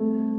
Mm-hmm.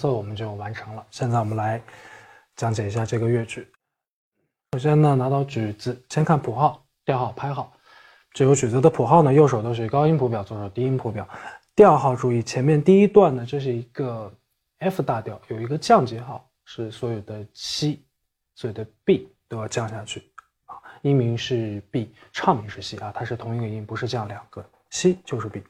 奏我们就完成了。现在我们来讲解一下这个乐曲。首先呢，拿到曲子，先看谱号、调号、拍号。这首曲子的谱号呢，右手都是高音谱表，左手低音谱表。调号注意，前面第一段呢，这是一个 F 大调，有一个降记号，是所有的 C，所有的 B 都要降下去啊。音名是 B，唱名是 C 啊，它是同一个音，不是降两个 C 就是 B。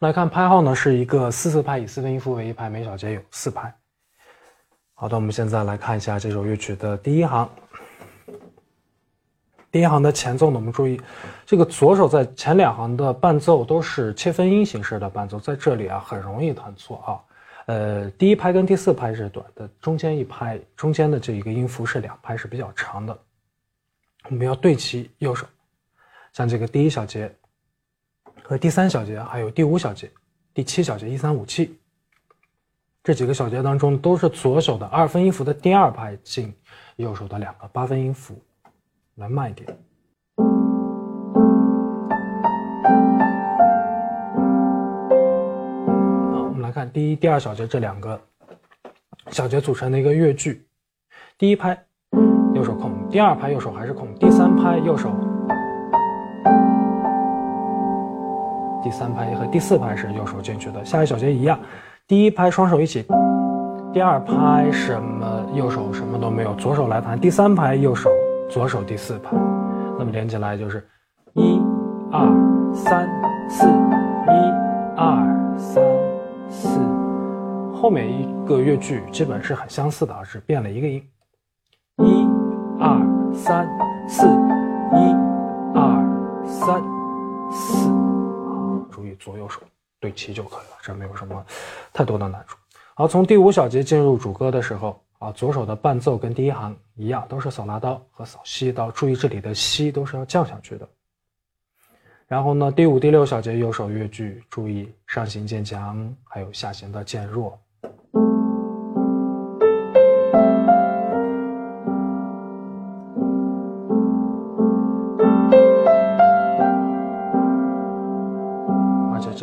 来看拍号呢，是一个四四拍，以四分音符为一拍，每小节有四拍。好的，我们现在来看一下这首乐曲的第一行。第一行的前奏呢，我们注意，这个左手在前两行的伴奏都是切分音形式的伴奏，在这里啊很容易弹错啊。呃，第一拍跟第四拍是短的，中间一拍，中间的这一个音符是两拍，是比较长的。我们要对齐右手，像这个第一小节。和第三小节，还有第五小节、第七小节，一三五七这几个小节当中，都是左手的二分音符的第二拍进右手的两个八分音符，来慢一点。好，我们来看第一、第二小节这两个小节组成的一个乐句，第一拍右手空，第二拍右手还是空，第三拍右手。第三拍和第四拍是右手进去的，下一小节一样，第一拍双手一起，第二拍什么右手什么都没有，左手来弹，第三拍右手左手第四拍，那么连起来就是一二三四一二三四，后面一个乐句基本是很相似的啊，是变了一个音，一二三四。一左右手对齐就可以了，这没有什么太多的难处。好，从第五小节进入主歌的时候啊，左手的伴奏跟第一行一样，都是扫拉刀和扫西刀。注意这里的西都是要降下去的。然后呢，第五、第六小节右手乐句，注意上行渐强，还有下行的渐弱。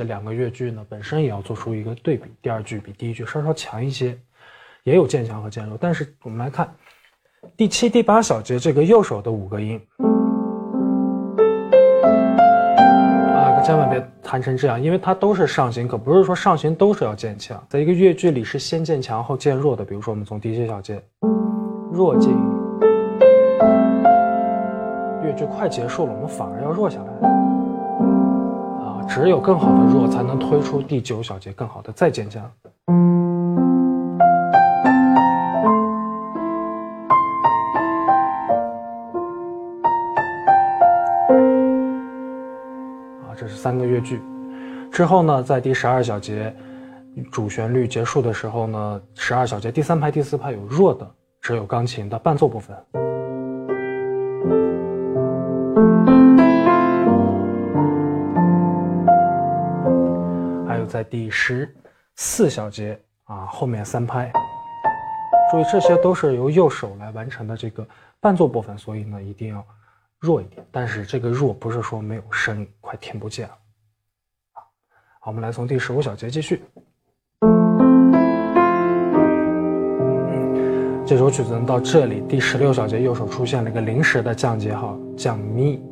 两个乐句呢，本身也要做出一个对比。第二句比第一句稍稍强一些，也有渐强和渐弱。但是我们来看第七、第八小节这个右手的五个音啊，可千万别弹成这样，因为它都是上行，可不是说上行都是要渐强。在一个乐句里是先渐强后渐弱的。比如说，我们从第七小节弱进，乐句快结束了，我们反而要弱下来。只有更好的弱才能推出第九小节更好的再渐强。啊，这是三个乐句。之后呢，在第十二小节主旋律结束的时候呢，十二小节第三拍、第四拍有弱的，只有钢琴的伴奏部分。在第十四小节啊后面三拍，注意这些都是由右手来完成的这个伴奏部分，所以呢一定要弱一点。但是这个弱不是说没有声，快听不见了。好，我们来从第十五小节继续。这首曲子到这里，第十六小节右手出现了一个临时的降节号，降咪。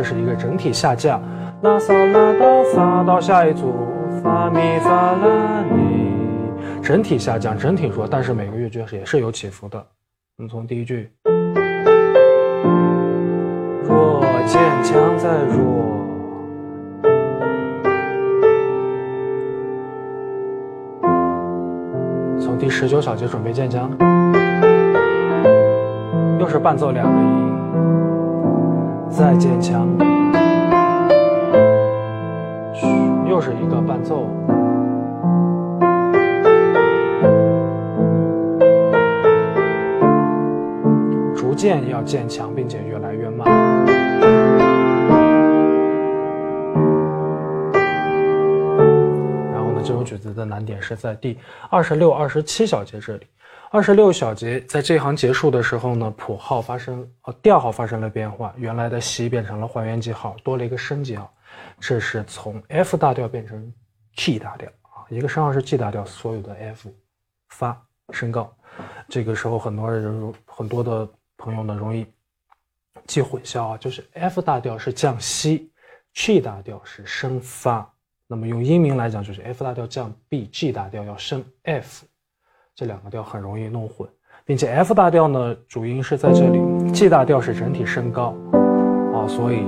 这是一个整体下降，拉嗦拉哆发到下一组，发咪发拉咪，整体下降，整体弱，但是每个乐句也是有起伏的。我们从第一句，弱渐强再弱。从第十九小节准备渐强，又是伴奏两个音。再渐强，嘘，又是一个伴奏，逐渐要渐强，并且越来越慢。然后呢，这首曲子的难点是在第二十六、二十七小节这里。二十六小节在这行结束的时候呢，谱号发生呃调号发生了变化，原来的西变成了还原记号，多了一个升记号，这是从 F 大调变成 G 大调啊，一个升号是 G 大调，所有的 F 发升高，这个时候很多人很多的朋友呢容易记混淆啊，就是 F 大调是降西，G 大调是升发，那么用音名来讲就是 F 大调降 B，G 大调要升 F。这两个调很容易弄混，并且 F 大调呢主音是在这里，G 大调是整体升高，啊，所以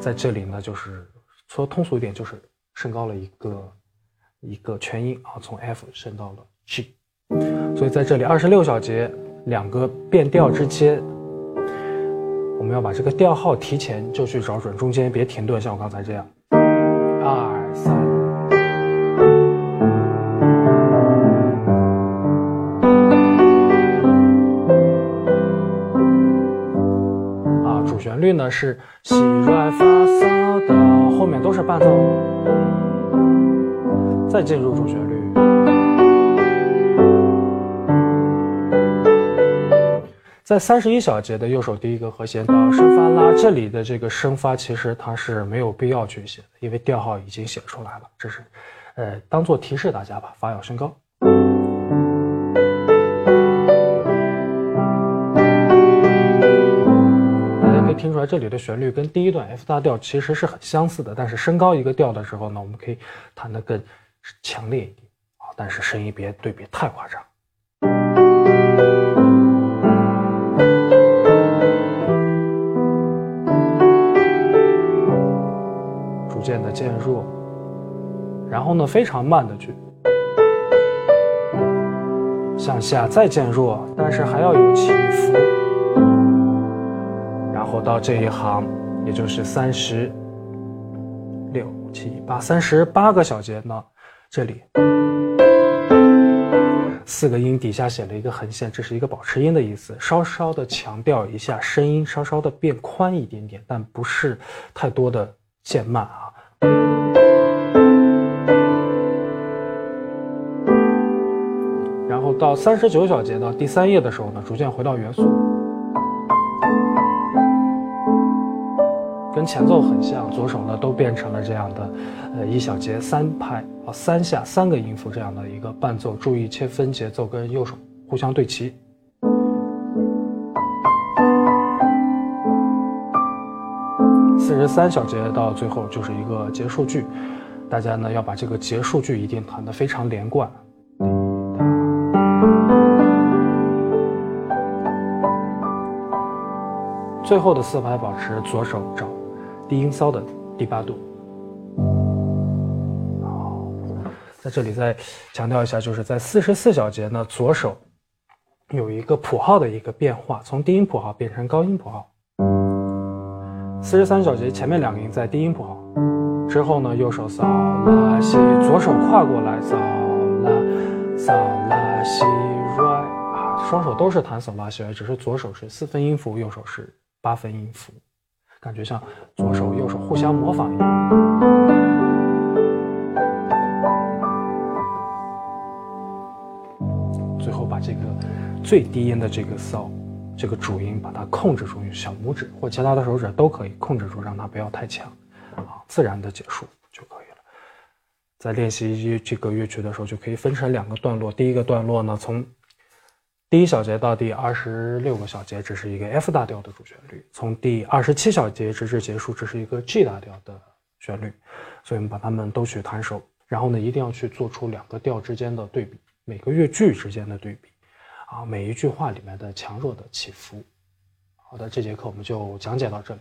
在这里呢就是说通俗一点就是升高了一个一个全音啊，从 F 升到了 G，所以在这里二十六小节两个变调之间，我们要把这个调号提前就去找准，中间别停顿，像我刚才这样，律呢是西来发嗦到后面都是伴奏，再进入主旋律。在三十一小节的右手第一个和弦到升发拉，这里的这个升发其实它是没有必要去写的，因为调号已经写出来了，这是，呃，当做提示大家吧，发要升高。听出来这里的旋律跟第一段 F 大调其实是很相似的，但是升高一个调的时候呢，我们可以弹得更强烈一点啊，但是声音别对比太夸张。逐渐的渐弱，然后呢非常慢的去向下再渐弱，但是还要有起伏。后到这一行，也就是三十六七八三十八个小节呢，这里四个音底下写了一个横线，这是一个保持音的意思，稍稍的强调一下声音，稍稍的变宽一点点，但不是太多的渐慢啊。然后到三十九小节到第三页的时候呢，逐渐回到元素。跟前奏很像，左手呢都变成了这样的，呃，一小节三拍啊，三下三个音符这样的一个伴奏。注意切分节奏跟右手互相对齐。四十三小节到最后就是一个结束句，大家呢要把这个结束句一定弹得非常连贯。最后的四拍保持左手找低音骚的第八度。在这里再强调一下，就是在四十四小节呢，左手有一个谱号的一个变化，从低音谱号变成高音谱号。四十三小节前面两个音在低音谱号，之后呢，右手扫拉西，左手跨过来扫拉扫拉西瑞啊，双手都是弹扫拉西瑞，只是左手是四分音符，右手是。八分音符，感觉像左手右手互相模仿一样。最后把这个最低音的这个扫，这个主音把它控制住，用小拇指或其他的手指都可以控制住，让它不要太强，啊，自然的结束就可以了。在练习这个乐曲的时候，就可以分成两个段落。第一个段落呢，从第一小节到第二十六个小节，这是一个 F 大调的主旋律；从第二十七小节直至结束，这是一个 G 大调的旋律。所以我们把它们都去弹熟，然后呢，一定要去做出两个调之间的对比，每个乐句之间的对比，啊，每一句话里面的强弱的起伏。好的，这节课我们就讲解到这里。